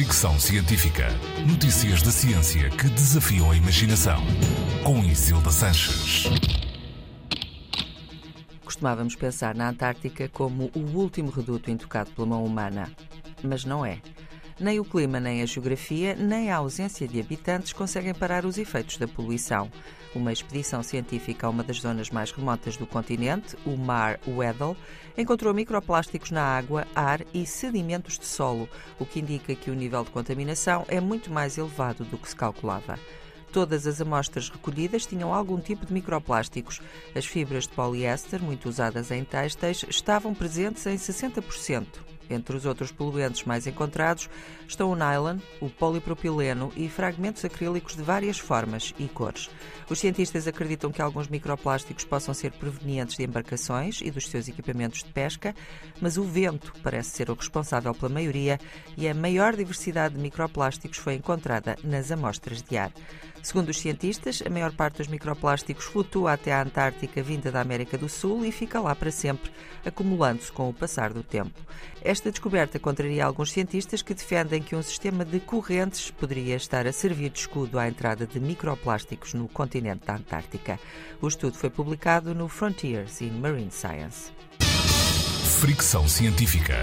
Fricção Científica. Notícias da ciência que desafiam a imaginação. Com Isilda Sanches. Costumávamos pensar na Antártica como o último reduto intocado pela mão humana. Mas não é. Nem o clima, nem a geografia, nem a ausência de habitantes conseguem parar os efeitos da poluição. Uma expedição científica a uma das zonas mais remotas do continente, o Mar Weddell, encontrou microplásticos na água, ar e sedimentos de solo, o que indica que o nível de contaminação é muito mais elevado do que se calculava. Todas as amostras recolhidas tinham algum tipo de microplásticos. As fibras de poliéster, muito usadas em têxteis, estavam presentes em 60%. Entre os outros poluentes mais encontrados estão o nylon, o polipropileno e fragmentos acrílicos de várias formas e cores. Os cientistas acreditam que alguns microplásticos possam ser provenientes de embarcações e dos seus equipamentos de pesca, mas o vento parece ser o responsável pela maioria e a maior diversidade de microplásticos foi encontrada nas amostras de ar. Segundo os cientistas, a maior parte dos microplásticos flutua até à Antártica vinda da América do Sul e fica lá para sempre, acumulando-se com o passar do tempo. Esta descoberta contraria alguns cientistas que defendem que um sistema de correntes poderia estar a servir de escudo à entrada de microplásticos no continente da Antártica. O estudo foi publicado no Frontiers in Marine Science. Fricção Científica.